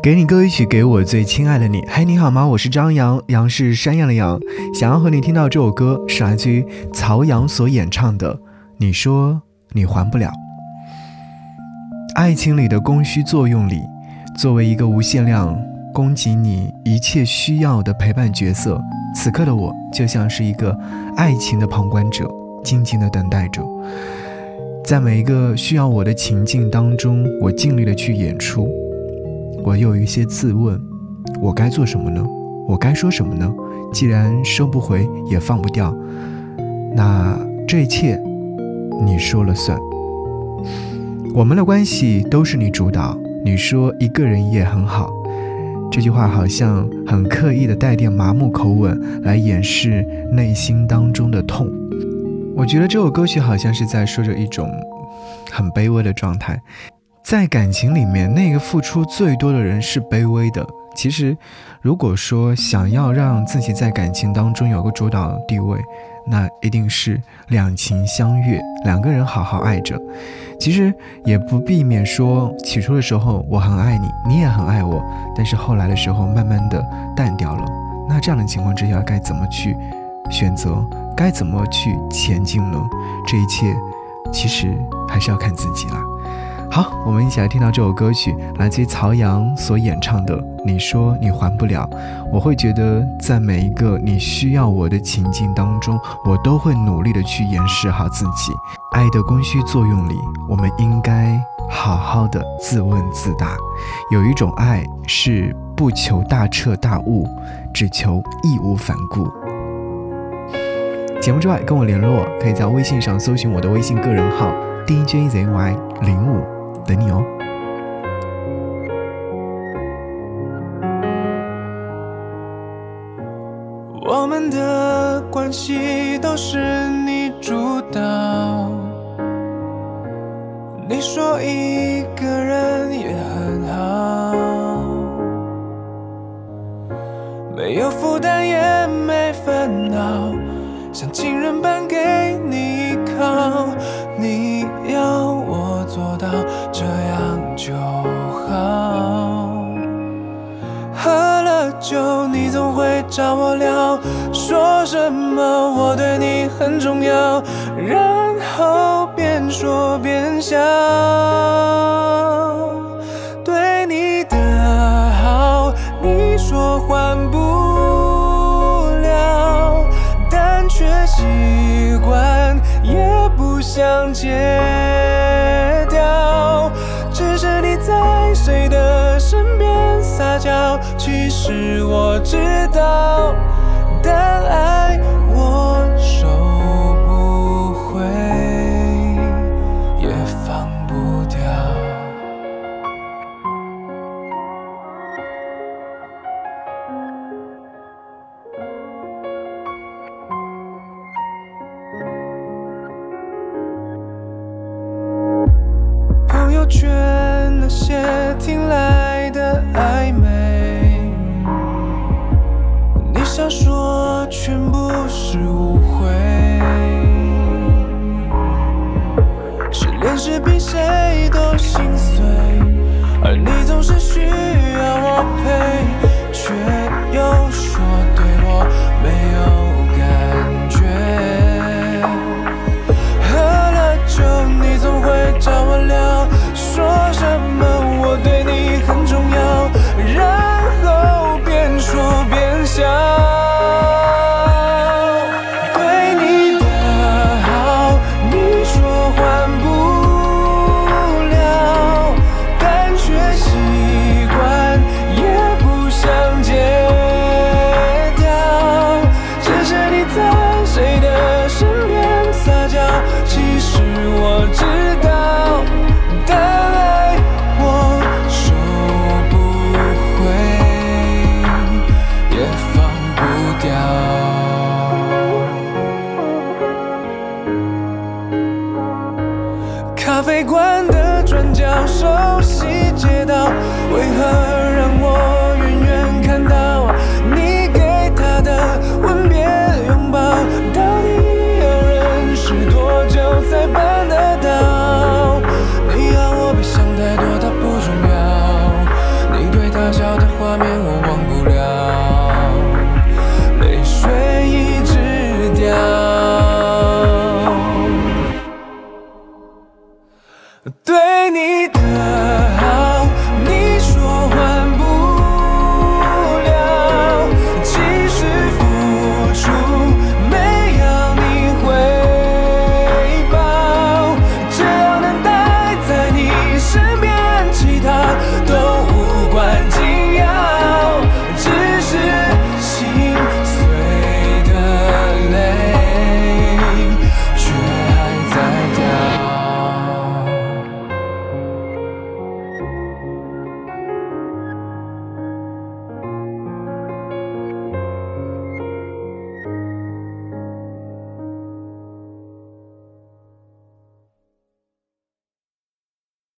给你歌一曲，给我最亲爱的你。嘿，你好吗？我是张扬，杨是山羊的羊。想要和你听到这首歌，是来自于曹阳所演唱的《你说你还不了》。爱情里的供需作用里，作为一个无限量供给你一切需要的陪伴角色，此刻的我就像是一个爱情的旁观者，静静的等待着。在每一个需要我的情境当中，我尽力的去演出。我又有一些自问，我该做什么呢？我该说什么呢？既然收不回也放不掉，那这一切你说了算。我们的关系都是你主导，你说一个人也很好。这句话好像很刻意的带点麻木口吻来掩饰内心当中的痛。我觉得这首歌曲好像是在说着一种很卑微的状态。在感情里面，那个付出最多的人是卑微的。其实，如果说想要让自己在感情当中有个主导地位，那一定是两情相悦，两个人好好爱着。其实也不避免说，起初的时候我很爱你，你也很爱我，但是后来的时候慢慢的淡掉了。那这样的情况之下，该怎么去选择？该怎么去前进呢？这一切，其实还是要看自己啦。好，我们一起来听到这首歌曲，来自于曹阳所演唱的《你说你还不了》。我会觉得，在每一个你需要我的情境当中，我都会努力的去掩饰好自己。爱的供需作用里，我们应该好好的自问自答。有一种爱是不求大彻大悟，只求义无反顾。节目之外，跟我联络，可以在微信上搜寻我的微信个人号 DJZY 零五。等你哦。我们的关系都是你主导，你说一个人也很好，没有负担也没烦恼，像情人般给什么我对你很重要，然后边说边笑。对你的好，你说还不了，但却习惯，也不想戒掉。只是你在。谁的身边撒娇？其实我知道，但爱 true. 咖啡馆的转角，熟悉街道，为何让我远远看到你给他的吻别拥抱？到底要认识多久才办得到？你要我别想太多，他不重要。你对他笑的画面，我。